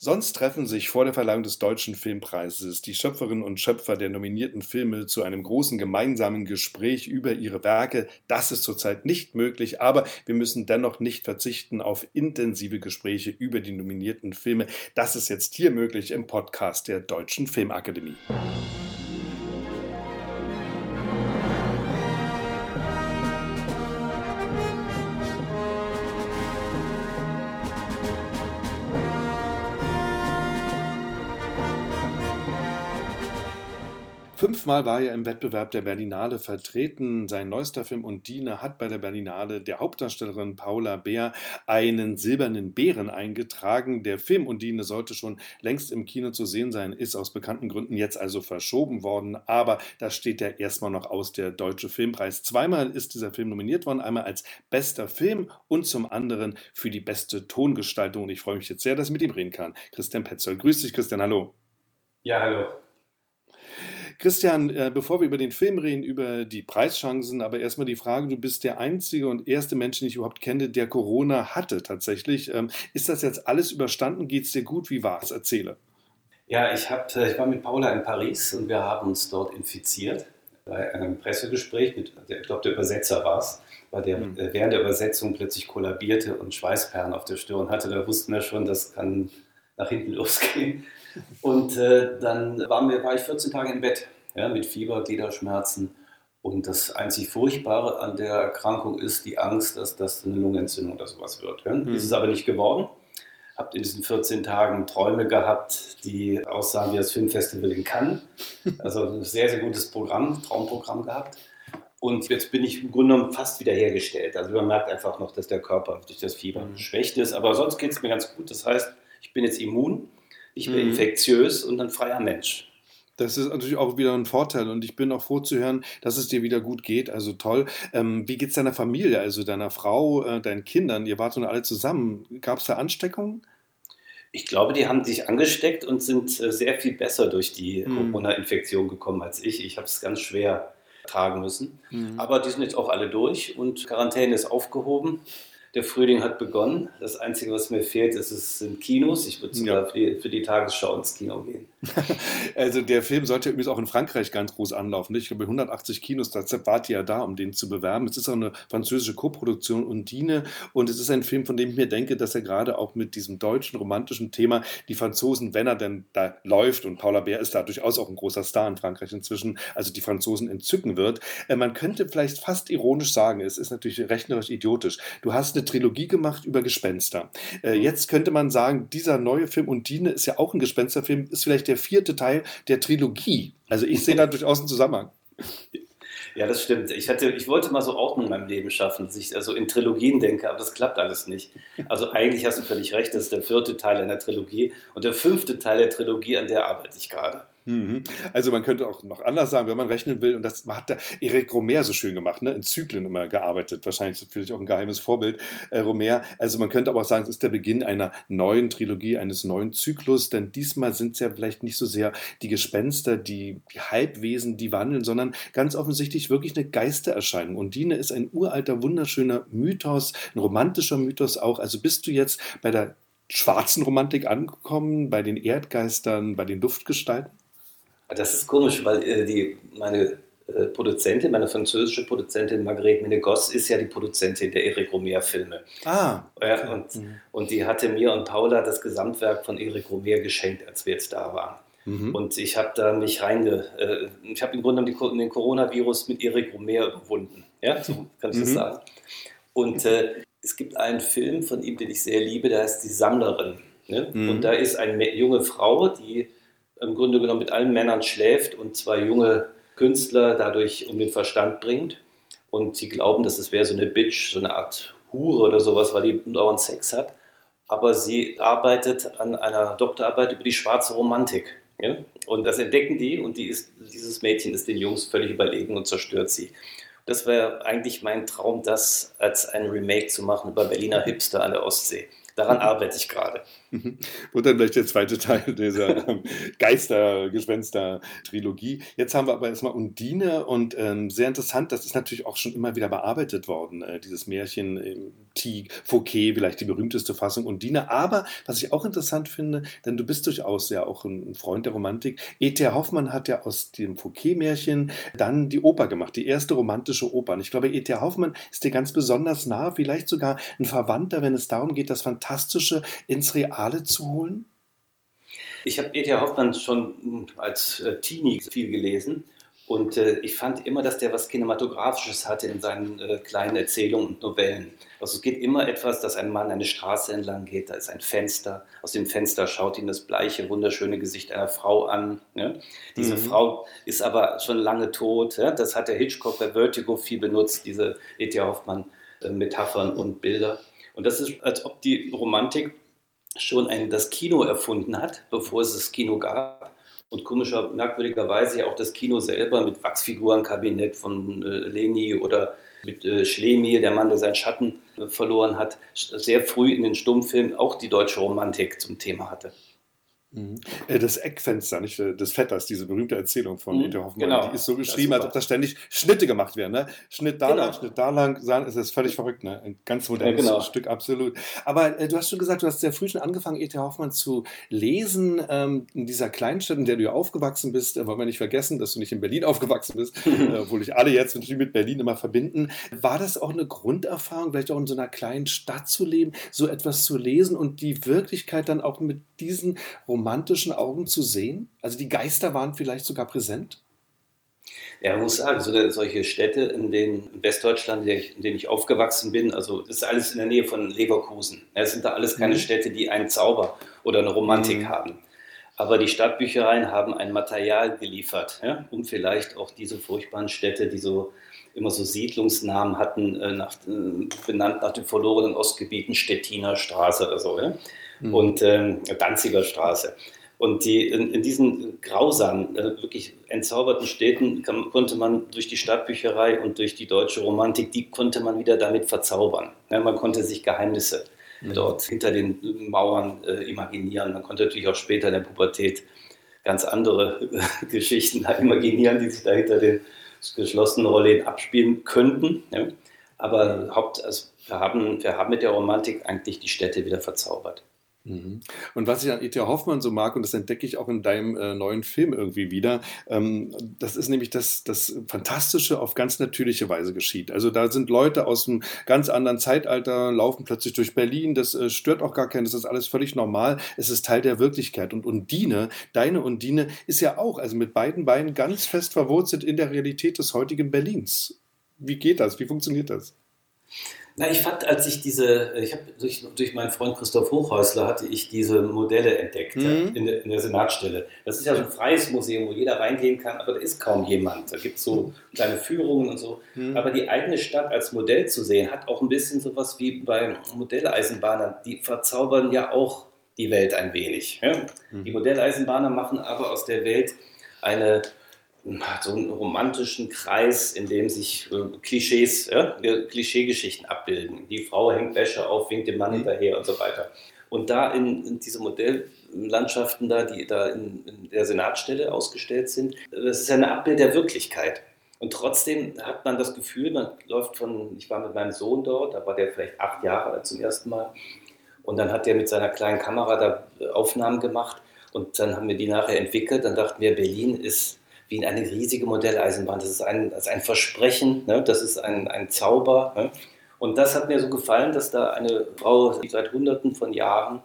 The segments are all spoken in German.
Sonst treffen sich vor der Verleihung des Deutschen Filmpreises die Schöpferinnen und Schöpfer der nominierten Filme zu einem großen gemeinsamen Gespräch über ihre Werke. Das ist zurzeit nicht möglich, aber wir müssen dennoch nicht verzichten auf intensive Gespräche über die nominierten Filme. Das ist jetzt hier möglich im Podcast der Deutschen Filmakademie. Fünfmal war er im Wettbewerb der Berlinale vertreten. Sein neuester Film Undine hat bei der Berlinale der Hauptdarstellerin Paula Beer einen silbernen Bären eingetragen. Der Film Undine sollte schon längst im Kino zu sehen sein, ist aus bekannten Gründen jetzt also verschoben worden. Aber da steht ja erstmal noch aus der Deutsche Filmpreis. Zweimal ist dieser Film nominiert worden, einmal als bester Film und zum anderen für die beste Tongestaltung. Und ich freue mich jetzt sehr, dass ich mit ihm reden kann. Christian Petzold. Grüß dich, Christian. Hallo. Ja, hallo. Christian, äh, bevor wir über den Film reden, über die Preischancen, aber erstmal die Frage, du bist der einzige und erste Mensch, den ich überhaupt kenne, der Corona hatte tatsächlich. Ähm, ist das jetzt alles überstanden? Geht es dir gut? Wie war es? Erzähle. Ja, ich, hab, äh, ich war mit Paula in Paris und wir haben uns dort infiziert bei einem Pressegespräch mit, ich glaube, der Übersetzer war es, weil der mhm. während der Übersetzung plötzlich kollabierte und Schweißperlen auf der Stirn hatte. Da wussten wir schon, das kann nach hinten losgehen. Und äh, dann waren wir, war ich 14 Tage im Bett ja, mit Fieber, Gliederschmerzen. Und das einzig Furchtbare an der Erkrankung ist die Angst, dass das eine Lungenentzündung oder sowas wird. Ja. Mhm. Ist es aber nicht geworden. Habe in diesen 14 Tagen Träume gehabt, die aussahen wie das Filmfestival in Cannes. Also ein sehr, sehr gutes Programm, Traumprogramm gehabt. Und jetzt bin ich im Grunde genommen fast wiederhergestellt. Also man merkt einfach noch, dass der Körper durch das Fieber mhm. schwächt ist. Aber sonst geht es mir ganz gut. Das heißt, ich bin jetzt immun ich bin mhm. infektiös und ein freier Mensch. Das ist natürlich auch wieder ein Vorteil und ich bin auch froh zu hören, dass es dir wieder gut geht. Also toll. Ähm, wie geht es deiner Familie, also deiner Frau, äh, deinen Kindern? Ihr wart nun alle zusammen. Gab es da Ansteckungen? Ich glaube, die haben sich angesteckt und sind äh, sehr viel besser durch die mhm. Corona-Infektion gekommen als ich. Ich habe es ganz schwer tragen müssen. Mhm. Aber die sind jetzt auch alle durch und Quarantäne ist aufgehoben. Der Frühling hat begonnen. Das Einzige, was mir fehlt, ist, es sind Kinos. Ich würde sogar ja. für, die, für, die, Tagesschau ins Kino gehen. also der Film sollte übrigens auch in Frankreich ganz groß anlaufen. Ich glaube, 180 Kinos, da wart ihr ja da, um den zu bewerben. Es ist auch eine französische Koproduktion Undine und es ist ein Film, von dem ich mir denke, dass er gerade auch mit diesem deutschen romantischen Thema die Franzosen, wenn er denn da läuft, und Paula Bär ist da durchaus auch ein großer Star in Frankreich inzwischen, also die Franzosen entzücken wird. Äh, man könnte vielleicht fast ironisch sagen, es ist natürlich rechnerisch idiotisch. Du hast eine Trilogie gemacht über Gespenster. Äh, mhm. jetzt könnte man sagen, dieser neue Film Undine ist ja auch ein Gespensterfilm, ist vielleicht der vierte Teil der Trilogie. Also ich sehe da durchaus einen Zusammenhang. Ja, das stimmt. Ich, hatte, ich wollte mal so Ordnung in meinem Leben schaffen, dass ich also in Trilogien denke, aber das klappt alles nicht. Also eigentlich hast du völlig recht, das ist der vierte Teil einer Trilogie und der fünfte Teil der Trilogie, an der arbeite ich gerade. Mhm. Also man könnte auch noch anders sagen, wenn man rechnen will, und das hat der Eric Romer so schön gemacht, ne? in Zyklen immer gearbeitet, wahrscheinlich vielleicht auch ein geheimes Vorbild, äh, Romer. Also man könnte aber auch sagen, es ist der Beginn einer neuen Trilogie, eines neuen Zyklus, denn diesmal sind es ja vielleicht nicht so sehr die Gespenster, die, Halbwesen, die wandeln, sondern ganz offensichtlich wirklich eine Geistererscheinung. Und Dine ist ein uralter, wunderschöner Mythos, ein romantischer Mythos auch. Also bist du jetzt bei der schwarzen Romantik angekommen, bei den Erdgeistern, bei den Luftgestalten? Das ist komisch, weil äh, die, meine äh, Produzentin, meine französische Produzentin Margrethe Menegos ist ja die Produzentin der Eric Romer-Filme. Ah. Ja, und, mhm. und die hatte mir und Paula das Gesamtwerk von Eric Romer geschenkt, als wir jetzt da waren. Mhm. Und ich habe da mich reinge... Äh, ich habe im Grunde genommen den Coronavirus mit Eric Romer überwunden. Ja, so kann ich das mhm. sagen. Und äh, es gibt einen Film von ihm, den ich sehr liebe, der heißt Die Sammlerin. Ne? Mhm. Und da ist eine junge Frau, die im Grunde genommen mit allen Männern schläft und zwei junge Künstler dadurch um den Verstand bringt. Und sie glauben, dass es wäre so eine Bitch, so eine Art Hure oder sowas, weil die dauernd Sex hat. Aber sie arbeitet an einer Doktorarbeit über die schwarze Romantik. Ja? Und das entdecken die und die ist, dieses Mädchen ist den Jungs völlig überlegen und zerstört sie. Das wäre eigentlich mein Traum, das als ein Remake zu machen über Berliner Hipster an der Ostsee. Daran arbeite ich gerade. Und dann vielleicht der zweite Teil dieser ähm, Geister-Gespenster-Trilogie. Jetzt haben wir aber erstmal Undine und ähm, sehr interessant, das ist natürlich auch schon immer wieder bearbeitet worden, äh, dieses Märchen äh, Tig, Fouquet, vielleicht die berühmteste Fassung Undine. Aber was ich auch interessant finde, denn du bist durchaus ja auch ein Freund der Romantik, E.T. Hoffmann hat ja aus dem Fouquet-Märchen dann die Oper gemacht, die erste romantische Oper. Und ich glaube, E.T. Hoffmann ist dir ganz besonders nah, vielleicht sogar ein Verwandter, wenn es darum geht, das Fantastische ins Real Reale zu holen? Ich habe E.T. Hoffmann schon hm, als äh, Teenie viel gelesen und äh, ich fand immer, dass der was Kinematografisches hatte in seinen äh, kleinen Erzählungen und Novellen. Also es geht immer etwas, dass ein Mann eine Straße entlang geht, da ist ein Fenster, aus dem Fenster schaut ihn das bleiche, wunderschöne Gesicht einer Frau an. Ne? Diese mhm. Frau ist aber schon lange tot. Ja? Das hat der Hitchcock bei Vertigo viel benutzt, diese E.T. Hoffmann-Metaphern äh, und Bilder. Und das ist, als ob die Romantik schon ein, das Kino erfunden hat, bevor es das Kino gab. Und komischer, merkwürdigerweise ja auch das Kino selber mit Wachsfigurenkabinett von äh, Leni oder mit äh, Schlemi, der Mann, der seinen Schatten äh, verloren hat, sehr früh in den Stummfilmen auch die deutsche Romantik zum Thema hatte. Mhm. Äh, das Eckfenster, nicht äh, des Vetters, diese berühmte Erzählung von mhm, Ete Hoffmann, genau. die ist so geschrieben, als ob da ständig Schnitte gemacht werden. Ne? Schnitt da genau. lang, Schnitt da lang, ist das völlig verrückt. Ne? Ein ganz modernes ja, genau. Stück, absolut. Aber äh, du hast schon gesagt, du hast sehr früh schon angefangen, E.T. Hoffmann zu lesen. Ähm, in dieser Kleinstadt, in der du aufgewachsen bist, äh, wollen wir nicht vergessen, dass du nicht in Berlin aufgewachsen bist, äh, obwohl ich alle jetzt natürlich mit Berlin immer verbinden. War das auch eine Grunderfahrung, vielleicht auch in so einer kleinen Stadt zu leben, so etwas zu lesen und die Wirklichkeit dann auch mit diesen Romanen romantischen Augen zu sehen? Also die Geister waren vielleicht sogar präsent? Ja, man muss sagen, so, solche Städte in, den, in Westdeutschland, in denen ich aufgewachsen bin, also das ist alles in der Nähe von Leverkusen. Es sind da alles keine mhm. Städte, die einen Zauber oder eine Romantik mhm. haben. Aber die Stadtbüchereien haben ein Material geliefert, ja, um vielleicht auch diese furchtbaren Städte, die so immer so Siedlungsnamen hatten, äh, nach, äh, benannt nach den verlorenen Ostgebieten, Stettiner Straße oder so. Ja? Mhm. und ähm, Danziger Straße. Und die, in, in diesen grausamen, äh, wirklich entzauberten Städten kann, konnte man durch die Stadtbücherei und durch die deutsche Romantik, die konnte man wieder damit verzaubern. Ja, man konnte sich Geheimnisse mhm. dort hinter den Mauern äh, imaginieren. Man konnte natürlich auch später in der Pubertät ganz andere äh, Geschichten imaginieren, die sich da hinter den geschlossenen Rollen abspielen könnten. Ja. Aber Haupt, also wir, haben, wir haben mit der Romantik eigentlich die Städte wieder verzaubert. Mhm. Und was ich an E.T. Hoffmann so mag, und das entdecke ich auch in deinem äh, neuen Film irgendwie wieder, ähm, das ist nämlich, dass das Fantastische auf ganz natürliche Weise geschieht. Also da sind Leute aus einem ganz anderen Zeitalter, laufen plötzlich durch Berlin, das äh, stört auch gar keinen, das ist alles völlig normal, es ist Teil der Wirklichkeit. Und Undine, deine Undine, ist ja auch, also mit beiden Beinen ganz fest verwurzelt in der Realität des heutigen Berlins. Wie geht das? Wie funktioniert das? Na, ich fand, als ich diese, ich habe durch, durch meinen Freund Christoph Hochhäusler hatte ich diese Modelle entdeckt mhm. in, der, in, der, Senatstelle. Das ist ja so ein freies Museum, wo jeder reingehen kann, aber da ist kaum jemand. Da gibt es so kleine Führungen und so. Mhm. Aber die eigene Stadt als Modell zu sehen, hat auch ein bisschen sowas wie bei Modelleisenbahnern. Die verzaubern ja auch die Welt ein wenig. Ja? Mhm. Die Modelleisenbahner machen aber aus der Welt eine so einen romantischen Kreis, in dem sich äh, Klischees, ja, Klischeegeschichten abbilden. Die Frau hängt Wäsche auf, winkt dem Mann mhm. hinterher und so weiter. Und da in, in diese Modelllandschaften da, die da in, in, der Senatstelle ausgestellt sind, das ist ja ein Abbild der Wirklichkeit. Und trotzdem hat man das Gefühl, man läuft von, ich war mit meinem Sohn dort, da war der vielleicht acht Jahre alt zum ersten Mal. Und dann hat der mit seiner kleinen Kamera da Aufnahmen gemacht. Und dann haben wir die nachher entwickelt. Dann dachten wir, Berlin ist wie in eine riesige Modelleisenbahn. Das ist ein, das ist ein Versprechen, ne? das ist ein, ein Zauber. Ne? Und das hat mir so gefallen, dass da eine Frau, die seit Hunderten von Jahren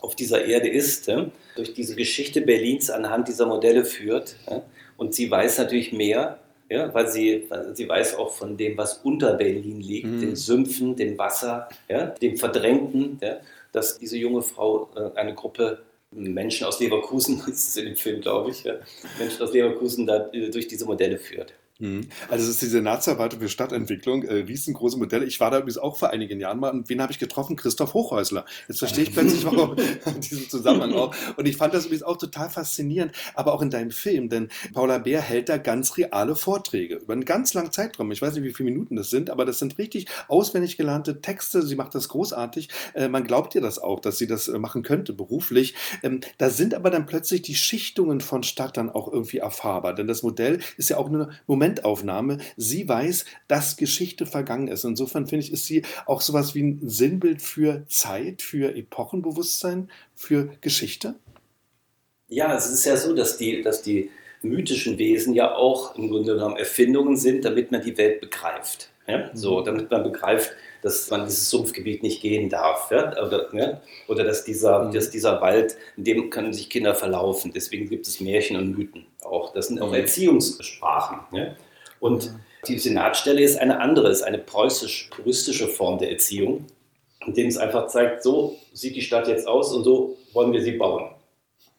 auf dieser Erde ist, ne? durch diese Geschichte Berlins anhand dieser Modelle führt. Ne? Und sie weiß natürlich mehr, ja, weil sie, weil sie weiß auch von dem, was unter Berlin liegt, mhm. den Sümpfen, dem Wasser, ja, dem Verdrängten, ja, dass diese junge Frau äh, eine Gruppe Menschen aus Leverkusen, das ist in dem Film, glaube ich, ja, Menschen aus Leverkusen da äh, durch diese Modelle führt. Mhm. Also es ist die Senatsverwaltung für Stadtentwicklung, äh, riesengroße Modelle. Ich war da übrigens auch vor einigen Jahren mal. Und wen habe ich getroffen? Christoph Hochhäusler. Jetzt verstehe ich plötzlich warum diesen Zusammenhang auch. Und ich fand das übrigens auch total faszinierend, aber auch in deinem Film, denn Paula Bär hält da ganz reale Vorträge über einen ganz langen Zeitraum. Ich weiß nicht, wie viele Minuten das sind, aber das sind richtig auswendig gelernte Texte. Sie macht das großartig. Äh, man glaubt ihr das auch, dass sie das äh, machen könnte, beruflich. Ähm, da sind aber dann plötzlich die Schichtungen von Stadt dann auch irgendwie erfahrbar. Denn das Modell ist ja auch nur Moment Momentaufnahme. Sie weiß, dass Geschichte vergangen ist. Insofern finde ich, ist sie auch sowas wie ein Sinnbild für Zeit, für Epochenbewusstsein, für Geschichte. Ja, es ist ja so, dass die, dass die mythischen Wesen ja auch im Grunde genommen Erfindungen sind, damit man die Welt begreift. Ja? So, damit man begreift, dass man dieses Sumpfgebiet nicht gehen darf. Ja? Oder, ja? oder dass, dieser, mhm. dass dieser Wald, in dem können sich Kinder verlaufen. Deswegen gibt es Märchen und Mythen auch. Das sind auch mhm. Erziehungssprachen. Ja? Und mhm. die Senatstelle ist eine andere, ist eine preußisch-puristische Form der Erziehung, in dem es einfach zeigt, so sieht die Stadt jetzt aus und so wollen wir sie bauen.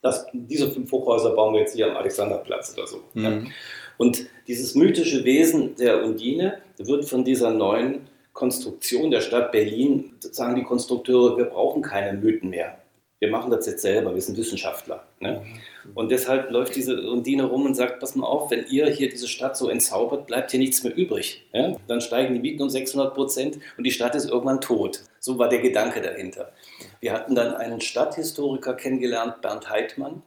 Das, diese fünf Hochhäuser bauen wir jetzt hier am Alexanderplatz oder so. Mhm. Ja. Und dieses mythische Wesen der Undine wird von dieser neuen Konstruktion der Stadt Berlin, sagen die Konstrukteure, wir brauchen keine Mythen mehr. Wir machen das jetzt selber, wir sind Wissenschaftler. Ne? Und deshalb läuft diese Undine rum und sagt, pass mal auf, wenn ihr hier diese Stadt so entzaubert, bleibt hier nichts mehr übrig. Ja? Dann steigen die Mieten um 600 Prozent und die Stadt ist irgendwann tot. So war der Gedanke dahinter. Wir hatten dann einen Stadthistoriker kennengelernt, Bernd Heidmann,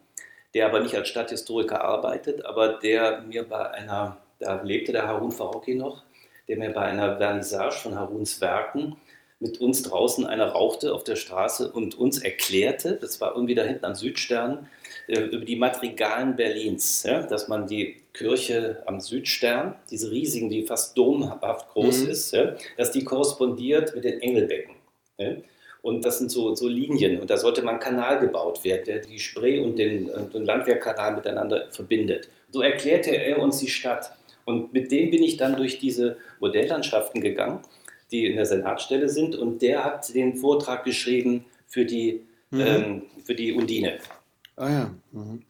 der aber nicht als Stadthistoriker arbeitet, aber der mir bei einer, da lebte der Harun Farocki noch, der mir bei einer Vernissage von Haruns Werken mit uns draußen einer rauchte auf der Straße und uns erklärte, das war irgendwie da hinten am Südstern, äh, über die Madrigalen Berlins, ja, dass man die Kirche am Südstern, diese riesigen, die fast domhaft groß mhm. ist, ja, dass die korrespondiert mit den Engelbecken. Ja. Und das sind so, so Linien. Und da sollte man Kanal gebaut werden, der die Spree und den, den Landwehrkanal miteinander verbindet. So erklärte er uns die Stadt. Und mit dem bin ich dann durch diese Modelllandschaften gegangen, die in der Senatstelle sind. Und der hat den Vortrag geschrieben für die, mhm. ähm, für die Undine. Ah ja. Mhm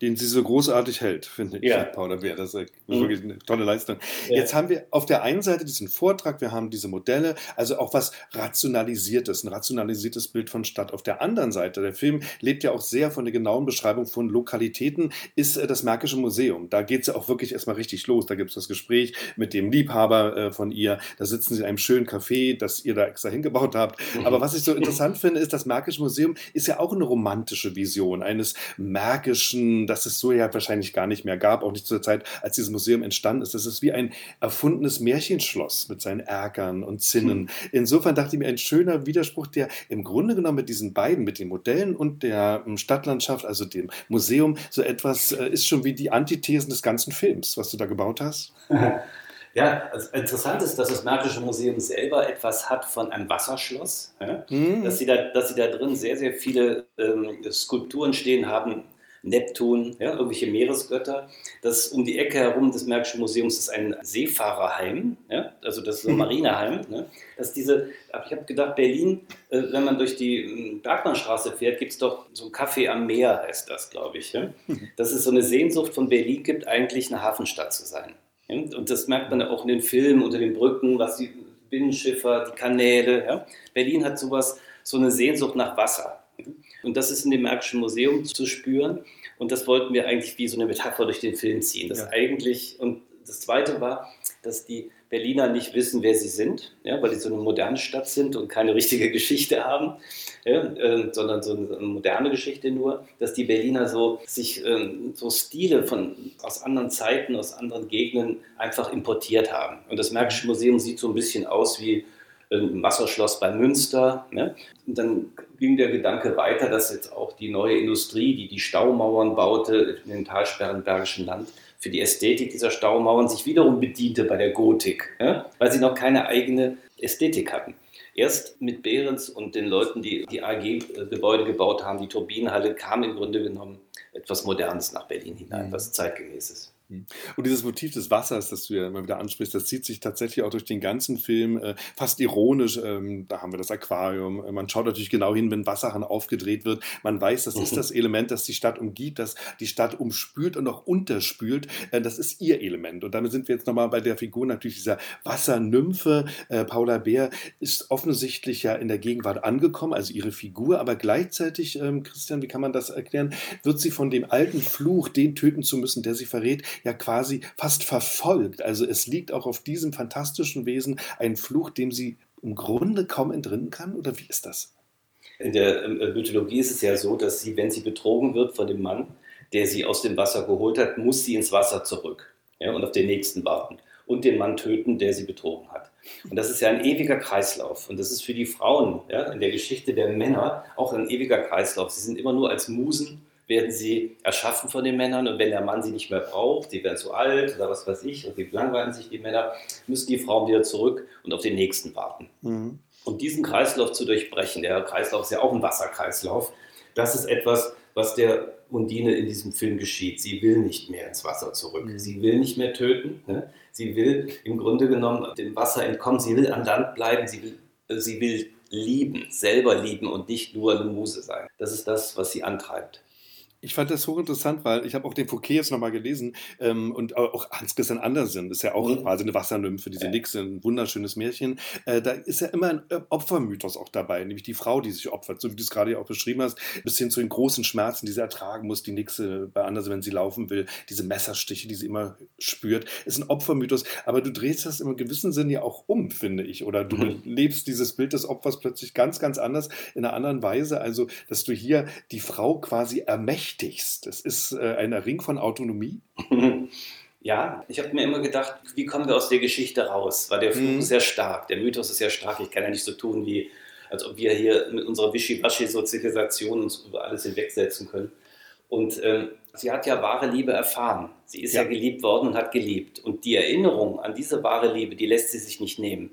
den sie so großartig hält, finde ich, ja. Paula Bär. Das ist mhm. wirklich eine tolle Leistung. Ja. Jetzt haben wir auf der einen Seite diesen Vortrag, wir haben diese Modelle, also auch was Rationalisiertes, ein rationalisiertes Bild von Stadt. Auf der anderen Seite, der Film lebt ja auch sehr von der genauen Beschreibung von Lokalitäten, ist äh, das Märkische Museum. Da geht es ja auch wirklich erstmal richtig los. Da gibt es das Gespräch mit dem Liebhaber äh, von ihr. Da sitzen sie in einem schönen Café, das ihr da extra hingebaut habt. Mhm. Aber was ich so interessant finde, ist, das Märkische Museum ist ja auch eine romantische Vision eines märkischen das es so ja wahrscheinlich gar nicht mehr gab, auch nicht zu der Zeit, als dieses Museum entstanden ist. Das ist wie ein erfundenes Märchenschloss mit seinen Erkern und Zinnen. Hm. Insofern dachte ich mir, ein schöner Widerspruch, der im Grunde genommen mit diesen beiden, mit den Modellen und der ähm, Stadtlandschaft, also dem Museum, so etwas äh, ist schon wie die Antithesen des ganzen Films, was du da gebaut hast. Ja, also interessant ist, dass das Märkische Museum selber etwas hat von einem Wasserschloss. Ja? Mhm. Dass, sie da, dass sie da drin sehr, sehr viele ähm, Skulpturen stehen haben, Neptun, ja, irgendwelche Meeresgötter. Das um die Ecke herum des Märkischen Museums ist ein Seefahrerheim, ja, also das ist ein mhm. Marineheim. Ne? Dass diese, ich habe gedacht, Berlin, äh, wenn man durch die hm, Bergmannstraße fährt, gibt es doch so ein Café am Meer, heißt das, glaube ich. Ja? Mhm. Dass es so eine Sehnsucht von Berlin gibt, eigentlich eine Hafenstadt zu sein. Ja? Und das merkt man auch in den Filmen unter den Brücken, was die Binnenschiffer, die Kanäle. Ja? Berlin hat sowas, so eine Sehnsucht nach Wasser. Und das ist in dem Märkischen Museum zu spüren. Und das wollten wir eigentlich wie so eine Metapher durch den Film ziehen. Das ja. eigentlich, und das Zweite war, dass die Berliner nicht wissen, wer sie sind, ja, weil sie so eine moderne Stadt sind und keine richtige Geschichte haben, ja, äh, sondern so eine moderne Geschichte nur, dass die Berliner so sich äh, so Stile von, aus anderen Zeiten, aus anderen Gegenden einfach importiert haben. Und das Märkische Museum sieht so ein bisschen aus wie ein Wasserschloss bei Münster. Ne? Und dann ging der Gedanke weiter, dass jetzt auch die neue Industrie, die die Staumauern baute in den Talsperren Bergischen Land, für die Ästhetik dieser Staumauern sich wiederum bediente bei der Gotik, ja? weil sie noch keine eigene Ästhetik hatten. Erst mit Behrens und den Leuten, die die AG-Gebäude gebaut haben, die Turbinenhalle, kam im Grunde genommen etwas Modernes nach Berlin hinein, mhm. was zeitgemäßes. Hm. Und dieses Motiv des Wassers, das du ja immer wieder ansprichst, das zieht sich tatsächlich auch durch den ganzen Film äh, fast ironisch. Ähm, da haben wir das Aquarium. Man schaut natürlich genau hin, wenn Wasserhahn aufgedreht wird. Man weiß, das ist mhm. das Element, das die Stadt umgibt, das die Stadt umspült und auch unterspült. Äh, das ist ihr Element. Und damit sind wir jetzt nochmal bei der Figur natürlich dieser Wassernymphe. Äh, Paula Bär ist offensichtlich ja in der Gegenwart angekommen, also ihre Figur, aber gleichzeitig, ähm, Christian, wie kann man das erklären, wird sie von dem alten Fluch, den töten zu müssen, der sie verrät, ja quasi fast verfolgt. Also es liegt auch auf diesem fantastischen Wesen ein Fluch, dem sie im Grunde kaum entrinnen kann? Oder wie ist das? In der ähm, äh, Mythologie ist es ja so, dass sie, wenn sie betrogen wird von dem Mann, der sie aus dem Wasser geholt hat, muss sie ins Wasser zurück ja, und auf den nächsten warten und den Mann töten, der sie betrogen hat. Und das ist ja ein ewiger Kreislauf. Und das ist für die Frauen ja, in der Geschichte der Männer auch ein ewiger Kreislauf. Sie sind immer nur als Musen werden sie erschaffen von den Männern und wenn der Mann sie nicht mehr braucht, sie werden zu alt oder was weiß ich und sie langweilen sich die Männer, müssen die Frauen wieder zurück und auf den nächsten warten. Mhm. Und diesen Kreislauf zu durchbrechen, der Kreislauf ist ja auch ein Wasserkreislauf, das ist etwas, was der Undine in diesem Film geschieht. Sie will nicht mehr ins Wasser zurück. Mhm. Sie will nicht mehr töten. Ne? Sie will im Grunde genommen dem Wasser entkommen. Sie will an Land bleiben. Sie will, sie will lieben, selber lieben und nicht nur eine Muse sein. Das ist das, was sie antreibt. Ich fand das hochinteressant, weil ich habe auch den Fouquet jetzt nochmal gelesen ähm, und auch Hans-Christian Andersen, das ist ja auch mhm. quasi eine Wassernymphe, diese ja. Nixe, ein wunderschönes Märchen. Äh, da ist ja immer ein äh, Opfermythos auch dabei, nämlich die Frau, die sich opfert, so wie du es gerade ja auch beschrieben hast, bis hin zu den großen Schmerzen, die sie ertragen muss, die Nixe bei Andersen, wenn sie laufen will, diese Messerstiche, die sie immer spürt, ist ein Opfermythos, aber du drehst das im gewissen Sinn ja auch um, finde ich, oder du mhm. lebst dieses Bild des Opfers plötzlich ganz, ganz anders, in einer anderen Weise, also dass du hier die Frau quasi ermächtigst mächtigst. Es ist äh, ein Ring von Autonomie. Ja, ich habe mir immer gedacht, wie kommen wir aus der Geschichte raus? Weil der Fluch mhm. ist sehr stark, der Mythos ist sehr stark. Ich kann ja nicht so tun, wie als ob wir hier mit unserer Wischiwaschi-Sozialisation uns über alles hinwegsetzen können. Und ähm, sie hat ja wahre Liebe erfahren. Sie ist ja. ja geliebt worden und hat geliebt. Und die Erinnerung an diese wahre Liebe, die lässt sie sich nicht nehmen.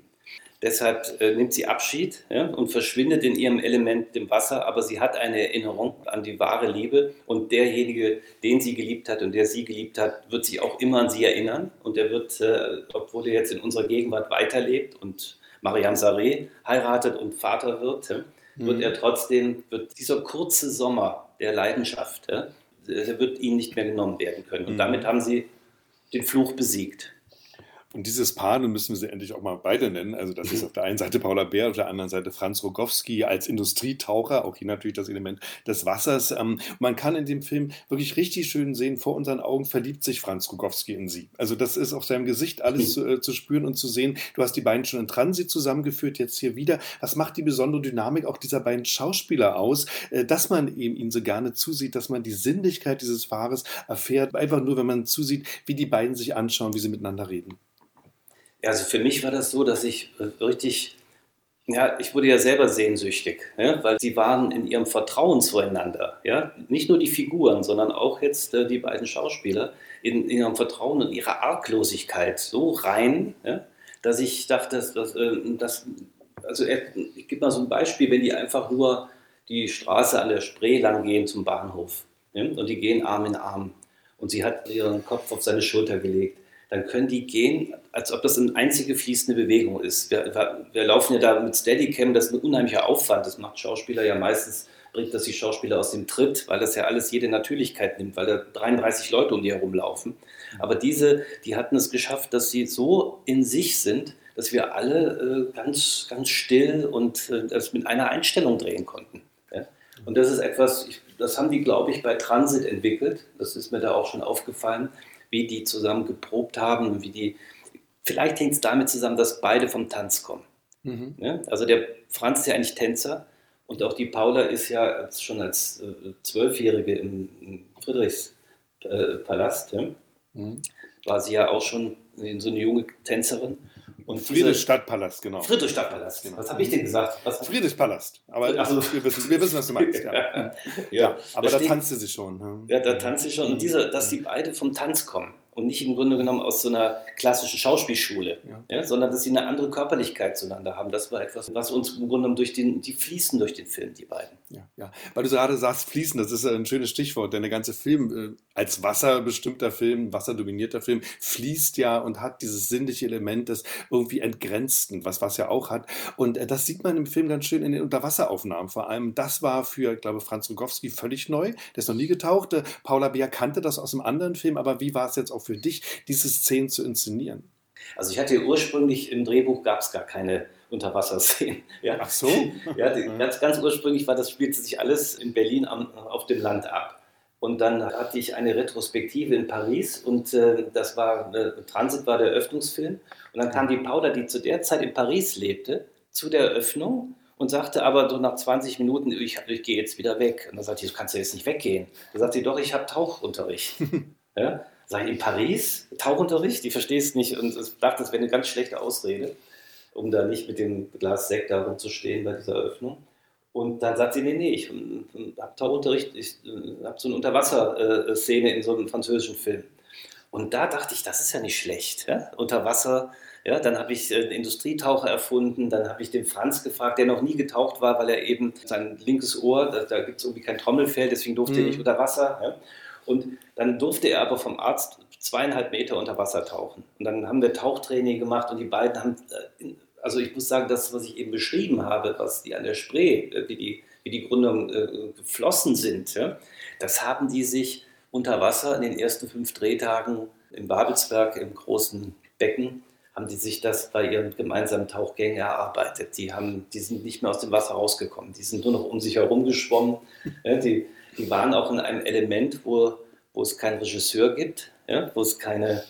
Deshalb äh, nimmt sie Abschied ja, und verschwindet in ihrem Element, dem Wasser, aber sie hat eine Erinnerung an die wahre Liebe und derjenige, den sie geliebt hat und der sie geliebt hat, wird sich auch immer an sie erinnern und er wird, äh, obwohl er jetzt in unserer Gegenwart weiterlebt und Marianne Saré heiratet und Vater wird, ja, wird mhm. er trotzdem, wird dieser kurze Sommer der Leidenschaft, ja, der wird ihnen nicht mehr genommen werden können und mhm. damit haben sie den Fluch besiegt. Und dieses Paar, nun müssen wir sie endlich auch mal beide nennen. Also, das ist auf der einen Seite Paula Bär, auf der anderen Seite Franz Rogowski als Industrietaucher, auch hier natürlich das Element des Wassers. Ähm, man kann in dem Film wirklich richtig schön sehen, vor unseren Augen verliebt sich Franz Rogowski in sie. Also, das ist auf seinem Gesicht alles zu, äh, zu spüren und zu sehen. Du hast die beiden schon in Transit zusammengeführt, jetzt hier wieder. Was macht die besondere Dynamik auch dieser beiden Schauspieler aus, äh, dass man eben ihnen so gerne zusieht, dass man die Sinnlichkeit dieses Fahres erfährt, einfach nur, wenn man zusieht, wie die beiden sich anschauen, wie sie miteinander reden. Also für mich war das so, dass ich richtig, ja, ich wurde ja selber sehnsüchtig, ja, weil sie waren in ihrem Vertrauen zueinander. Ja? Nicht nur die Figuren, sondern auch jetzt äh, die beiden Schauspieler in, in, ihrem Vertrauen und ihrer Arglosigkeit so rein, ja, dass ich dachte, dass, dass, äh, dass also ich gebe mal so ein Beispiel, wenn die einfach nur die Straße an der Spree lang gehen zum Bahnhof ja, und die gehen Arm in Arm und sie hat ihren Kopf auf seine Schulter gelegt dann können die gehen, als ob das eine einzige fließende Bewegung ist. Wir, wir laufen ja da mit Steadicam, das ist ein unheimlicher Aufwand. Das macht Schauspieler ja meistens, bringt das die Schauspieler aus dem Tritt, weil das ja alles jede Natürlichkeit nimmt, weil da 33 Leute um die herumlaufen. Aber diese, die hatten es geschafft, dass sie so in sich sind, dass wir alle äh, ganz, ganz still und äh, das mit einer Einstellung drehen konnten. Ja? Und das ist etwas, das haben die, glaube ich, bei Transit entwickelt. Das ist mir da auch schon aufgefallen wie die zusammen geprobt haben und wie die. Vielleicht hängt es damit zusammen, dass beide vom Tanz kommen. Mhm. Ja? Also der Franz ist ja eigentlich Tänzer und auch die Paula ist ja als, schon als äh, Zwölfjährige im, im Friedrichspalast, äh, ja? mhm. war sie ja auch schon so eine junge Tänzerin. Und Friedrichstadtpalast, genau. Friedrichstadtpalast, genau. Was habe ich denn gesagt? Was Friedrichspalast. Aber also, wir, wissen, wir wissen, was du meinst. Ja, ja. ja aber da, da tanzte sie schon. Ja, da tanzte sie schon. Und dieser, dass die beide vom Tanz kommen. Und nicht im Grunde genommen aus so einer klassischen Schauspielschule, ja. Ja, sondern dass sie eine andere Körperlichkeit zueinander haben. Das war etwas, was uns im Grunde genommen durch den, die fließen durch den Film, die beiden. Ja, ja. Weil du gerade sagst, fließen, das ist ein schönes Stichwort, denn der ganze Film äh, als wasserbestimmter Film, wasserdominierter Film, fließt ja und hat dieses sinnliche Element des irgendwie Entgrenzten, was was ja auch hat. Und äh, das sieht man im Film ganz schön in den Unterwasseraufnahmen. Vor allem, das war für, ich glaube, Franz Rogowski völlig neu. Der ist noch nie getaucht. Äh, Paula Beer kannte das aus einem anderen Film, aber wie war es jetzt auch für dich, diese Szenen zu inszenieren? Also ich hatte ursprünglich im Drehbuch gab es gar keine Unterwasserszenen. Ja. Ach so? ja, die, ganz, ganz ursprünglich war das, spielte sich alles in Berlin am, auf dem Land ab. Und dann hatte ich eine Retrospektive in Paris und äh, das war, äh, Transit war der Eröffnungsfilm. Und dann kam die Paula, die zu der Zeit in Paris lebte, zu der Eröffnung und sagte aber so nach 20 Minuten, ich, ich gehe jetzt wieder weg. Und dann sagte ich, du kannst ja jetzt nicht weggehen. Dann sagt sie, doch, ich habe Tauchunterricht. ja? Sag ich, in Paris? Tauchunterricht? Die verstehst nicht. Und ich dachte, das wäre eine ganz schlechte Ausrede, um da nicht mit dem Glas Sekt da rumzustehen bei dieser Eröffnung. Und dann sagt sie, nee, nee, ich habe Tauchunterricht, ich äh, habe so eine Unterwasserszene in so einem französischen Film. Und da dachte ich, das ist ja nicht schlecht. Ja? Unter Wasser, ja, dann habe ich einen Industrietaucher erfunden, dann habe ich den Franz gefragt, der noch nie getaucht war, weil er eben sein linkes Ohr, da, da gibt es irgendwie kein Trommelfell, deswegen durfte mhm. er nicht unter Wasser. Ja? Und dann durfte er aber vom Arzt zweieinhalb Meter unter Wasser tauchen. Und dann haben wir Tauchtraining gemacht und die beiden haben, äh, also ich muss sagen, das, was ich eben beschrieben habe, was die an der Spree, äh, wie die, wie die Gründungen äh, geflossen sind, ja, das haben die sich unter Wasser in den ersten fünf Drehtagen im Babelsberg im großen Becken haben die sich das bei ihren gemeinsamen Tauchgängen erarbeitet. Die, haben, die sind nicht mehr aus dem Wasser rausgekommen, die sind nur noch um sich herum geschwommen. Die, die waren auch in einem Element, wo, wo es keinen Regisseur gibt, ja, wo es keine,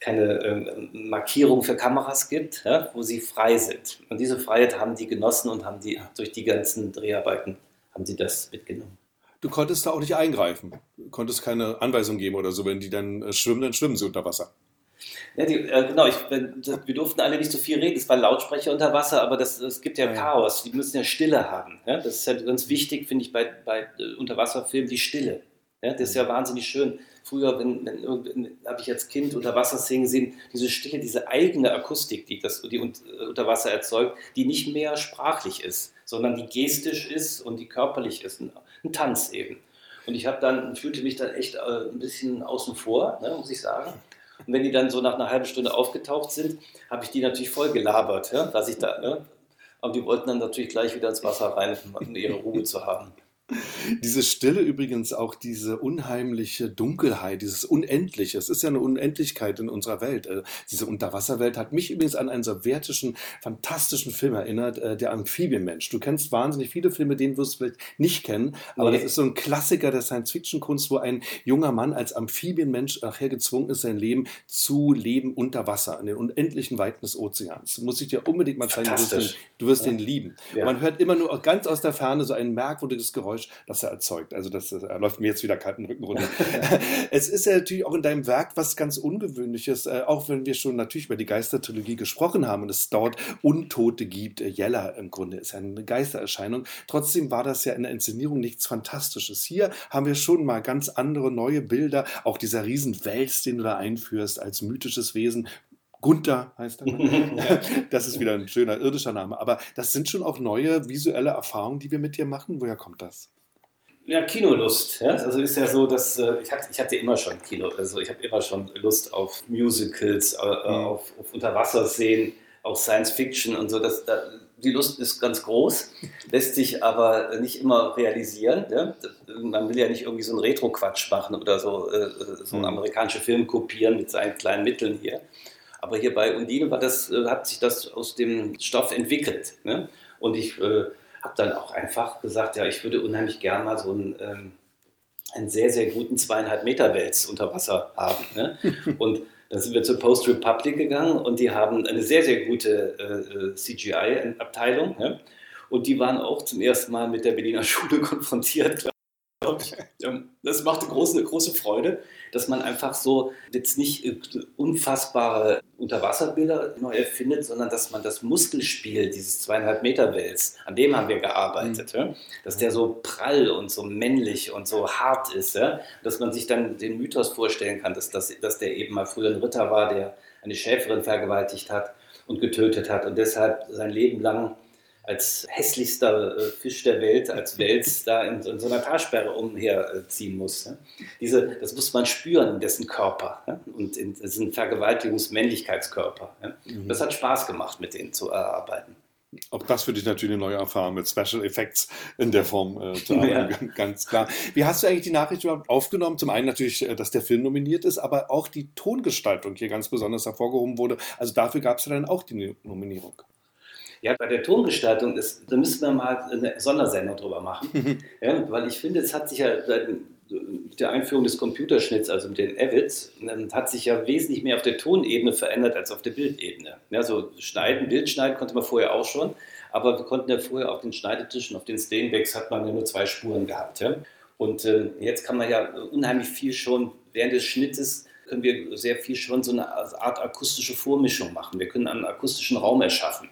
keine ähm, Markierung für Kameras gibt, ja, wo sie frei sind. Und diese Freiheit haben die genossen und haben die durch die ganzen Dreharbeiten haben sie das mitgenommen. Du konntest da auch nicht eingreifen, konntest keine Anweisung geben oder so, wenn die dann äh, schwimmen, dann schwimmen sie unter Wasser. Ja, die, äh, genau, ich, das, wir durften alle nicht so viel reden. Es waren Lautsprecher unter Wasser, aber das, es gibt ja, ja Chaos. Die müssen ja Stille haben. Ja? Das ist ja ganz wichtig, finde ich, bei, bei äh, Unterwasserfilmen, die Stille. Ja? Das ist ja wahnsinnig schön. Früher, wenn, wenn, habe ich als Kind Unterwasserszenen gesehen, diese Stille, diese eigene Akustik, die das die äh, Unterwasser erzeugt, die nicht mehr sprachlich ist, sondern die gestisch ist und die körperlich ist. Ein, ein Tanz eben. Und ich habe dann, fühlte mich dann echt äh, ein bisschen außen vor, ne, muss ich sagen. Und wenn die dann so nach einer halben Stunde aufgetaucht sind, habe ich die natürlich voll gelabert, ja, dass ich da, ne? aber die wollten dann natürlich gleich wieder ins Wasser rein, um ihre Ruhe zu haben. Diese Stille übrigens, auch diese unheimliche Dunkelheit, dieses Unendliche, es ist ja eine Unendlichkeit in unserer Welt. Äh, diese Unterwasserwelt hat mich übrigens an einen sowjetischen, fantastischen Film erinnert, äh, der Amphibienmensch. Du kennst wahnsinnig viele Filme, den wirst du vielleicht nicht kennen, aber nee. das ist so ein Klassiker der Science-Fiction-Kunst, wo ein junger Mann als Amphibienmensch nachher gezwungen ist, sein Leben zu leben unter Wasser, in den unendlichen Weiten des Ozeans. Muss ich dir unbedingt mal zeigen, du wirst den, du wirst ja. den lieben. Ja. Man hört immer nur ganz aus der Ferne so ein merkwürdiges Geräusch Geräusch, das er erzeugt. Also das, das läuft mir jetzt wieder kalten Rücken runter. es ist ja natürlich auch in deinem Werk was ganz Ungewöhnliches, äh, auch wenn wir schon natürlich über die Geistertrilogie gesprochen haben und es dort Untote gibt. Äh, Jella im Grunde ist eine Geistererscheinung. Trotzdem war das ja in der Inszenierung nichts Fantastisches. Hier haben wir schon mal ganz andere neue Bilder, auch dieser Riesenwels, den du da einführst als mythisches Wesen, Gunther heißt er. das ist wieder ein schöner irdischer Name. Aber das sind schon auch neue visuelle Erfahrungen, die wir mit dir machen. Woher kommt das? Ja, Kinolust. Ja? Also ist ja so, dass äh, ich, hatte, ich hatte immer schon Kino. Also ich habe immer schon Lust auf Musicals, äh, mhm. auf, auf Unterwasserszenen, auf Science Fiction und so. Das, da, die Lust ist ganz groß, lässt sich aber nicht immer realisieren. Ja? Man will ja nicht irgendwie so einen Retro-Quatsch machen oder so, äh, so einen mhm. amerikanischen Film kopieren mit seinen kleinen Mitteln hier. Aber hier bei Undine war das, äh, hat sich das aus dem Stoff entwickelt. Ne? Und ich äh, habe dann auch einfach gesagt, ja, ich würde unheimlich gern mal so einen, ähm, einen sehr, sehr guten zweieinhalb Meter Wels unter Wasser haben. Ne? Und dann sind wir zur Post Republic gegangen und die haben eine sehr, sehr gute äh, äh CGI-Abteilung. Ne? Und die waren auch zum ersten Mal mit der Berliner Schule konfrontiert Ähm, das macht eine große, große Freude, dass man einfach so jetzt nicht äh, unfassbare Unterwasserbilder neu erfindet, sondern dass man das Muskelspiel dieses zweieinhalb Meter Wells, an dem haben wir gearbeitet, mhm. ja? dass der so prall und so männlich und so hart ist, ja? dass man sich dann den Mythos vorstellen kann, dass, dass, dass der eben mal früher ein Ritter war, der eine Schäferin vergewaltigt hat und getötet hat und deshalb sein Leben lang als hässlichster äh, Fisch der Welt, als Wels da in, in, so einer Talsperre umherziehen muss. Ne? Diese, das muss man spüren in dessen Körper ne? und in diesen Vergewaltigungs-Männlichkeitskörper. Ne? Mhm. Das hat Spaß gemacht, mit denen zu erarbeiten. Auch das für dich natürlich eine neue Erfahrung mit Special Effects in der Form äh, zu arbeiten, ja. ganz klar. Wie hast du eigentlich die Nachricht überhaupt aufgenommen? Zum einen natürlich, äh, dass der Film nominiert ist, aber auch die Tongestaltung hier ganz besonders hervorgehoben wurde. Also dafür gab es dann auch die Nominierung. Ja, bei der Tongestaltung, ist, da müssen wir mal eine Sondersendung drüber machen. ja, weil ich finde, es hat sich ja mit der Einführung des Computerschnitts, also mit den Avids, hat sich ja wesentlich mehr auf der Tonebene verändert als auf der Bildebene. Ja, so schneiden, Bild schneiden konnte man vorher auch schon, aber wir konnten ja vorher auf den Schneidetischen, auf den Steenbecks hat man ja nur zwei Spuren gehabt. Ja? Und äh, jetzt kann man ja unheimlich viel schon während des Schnittes können wir sehr viel schon so eine Art akustische Vormischung machen. Wir können einen akustischen Raum erschaffen.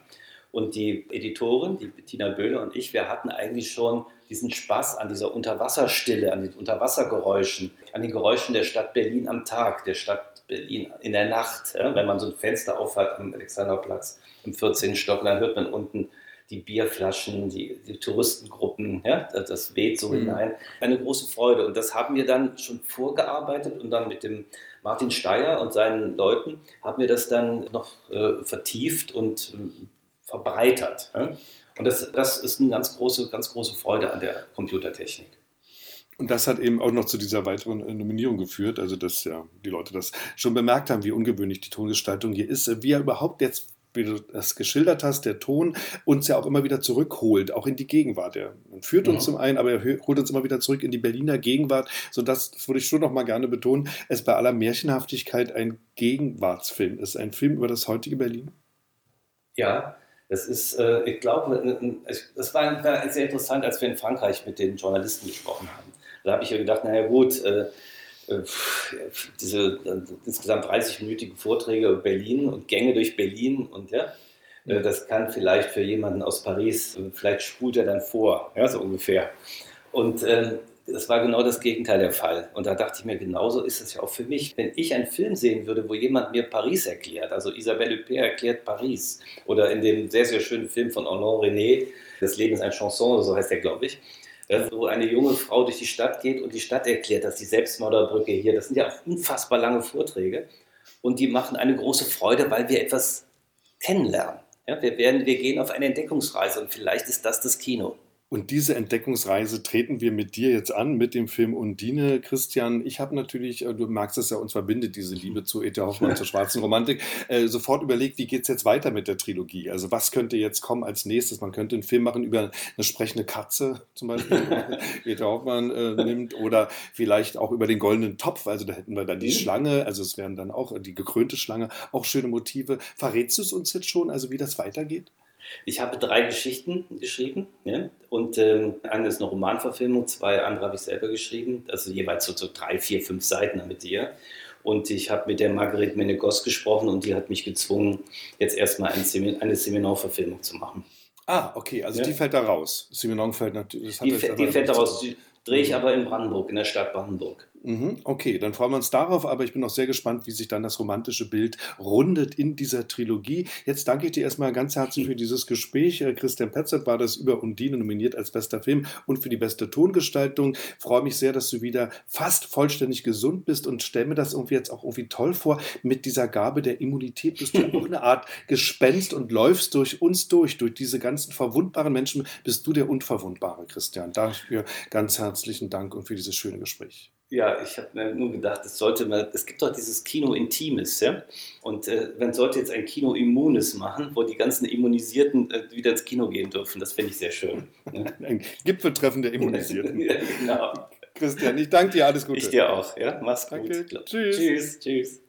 Und die Editorin, die Bettina Böhle und ich, wir hatten eigentlich schon diesen Spaß an dieser Unterwasserstille, an den Unterwassergeräuschen, an den Geräuschen der Stadt Berlin am Tag, der Stadt Berlin in der Nacht. Ja? Wenn man so ein Fenster aufhat am Alexanderplatz im 14. Stock, dann hört man unten die Bierflaschen, die, die Touristengruppen, ja? das weht so mhm. hinein. Eine große Freude. Und das haben wir dann schon vorgearbeitet und dann mit dem Martin Steyer und seinen Leuten haben wir das dann noch äh, vertieft und äh, verbreitert. Und das, das ist eine ganz große, ganz große Freude an der Computertechnik. Und das hat eben auch noch zu dieser weiteren äh, Nominierung geführt, also dass ja die Leute das schon bemerkt haben, wie ungewöhnlich die Tongestaltung hier ist, wie er überhaupt jetzt wie du das geschildert hast, der Ton uns ja auch immer wieder zurückholt, auch in die Gegenwart. Er führt uns ja. zum einen, aber er holt uns immer wieder zurück in die Berliner Gegenwart, sodass, das würde ich schon noch mal gerne betonen, es bei aller Märchenhaftigkeit ein Gegenwartsfilm ist, ein Film über das heutige Berlin. Ja, das ist, äh, ich glaube, das war, war, sehr interessant, als wir in Frankreich mit den Journalisten gesprochen haben. Da habe ich ja gedacht, naja gut, äh, äh diese äh, insgesamt 30-minütigen Vorträge über Berlin und Gänge durch Berlin und ja, äh, das kann vielleicht für jemanden aus Paris, vielleicht spult er dann vor, ja, so ungefähr. Und ähm, das war genau das Gegenteil der Fall. Und da dachte ich mir, genauso ist es ja auch für mich. Wenn ich einen Film sehen würde, wo jemand mir Paris erklärt, also Isabelle Huppert erklärt Paris, oder in dem sehr, sehr schönen Film von Honoré René, Das Leben ist ein Chanson, so heißt der, glaube ich, wo eine junge Frau durch die Stadt geht und die Stadt erklärt, dass die Selbstmörderbrücke hier, das sind ja auch unfassbar lange Vorträge und die machen eine große Freude, weil wir etwas kennenlernen. Ja, wir, werden, wir gehen auf eine Entdeckungsreise und vielleicht ist das das Kino. Und diese Entdeckungsreise treten wir mit dir jetzt an, mit dem Film Undine. Christian, ich habe natürlich, äh, du magst es ja, uns verbindet diese Liebe zu E.T. Hoffmann, zur schwarzen Romantik, äh, sofort überlegt, wie geht es jetzt weiter mit der Trilogie? Also was könnte jetzt kommen als nächstes? Man könnte einen Film machen über eine sprechende Katze zum Beispiel, E.T. Hoffmann äh, nimmt, oder vielleicht auch über den goldenen Topf. Also da hätten wir dann die mhm. Schlange, also es wären dann auch die gekrönte Schlange, auch schöne Motive. Verrätst du es uns jetzt schon, also wie das weitergeht? Ich habe drei Geschichten geschrieben ja? und ähm, eine ist eine Romanverfilmung, zwei andere habe ich selber geschrieben, also jeweils so, so drei, vier, fünf Seiten mit ihr. Und ich habe mit der Marguerite Menegos gesprochen und die hat mich gezwungen, jetzt erstmal ein Semin eine Seminarverfilmung zu machen. Ah, okay, also ja? die fällt da raus. Seminon fällt natürlich. Die, die fällt da raus, die drehe ich aber in Brandenburg, in der Stadt Brandenburg. Mhm, okay, dann freuen wir uns darauf, aber ich bin auch sehr gespannt, wie sich dann das romantische Bild rundet in dieser Trilogie. Jetzt danke ich dir erstmal ganz herzlich für dieses Gespräch. Äh, Christian Petzert war das über Undine nominiert als bester Film und für die beste Tongestaltung. Freue mich sehr, dass du wieder fast vollständig gesund bist und stelle mir das irgendwie jetzt auch irgendwie toll vor. Mit dieser Gabe der Immunität bist du auch eine Art Gespenst und läufst durch uns durch, durch diese ganzen verwundbaren Menschen. Bist du der Unverwundbare, Christian. Dafür ganz herzlichen Dank und für dieses schöne Gespräch. Ja, ich habe mir nur gedacht, es sollte mal, es gibt doch dieses Kino Intimes, ja. Und äh, man sollte jetzt ein Kino Immunes machen, wo die ganzen Immunisierten äh, wieder ins Kino gehen dürfen. Das finde ich sehr schön. Ja. Ein Gipfeltreffen der Immunisierten. ja, genau. Christian, ich danke dir, alles Gute. Ich dir auch, ja. Mach's gut. Danke. Tschüss. Tschüss. Tschüss.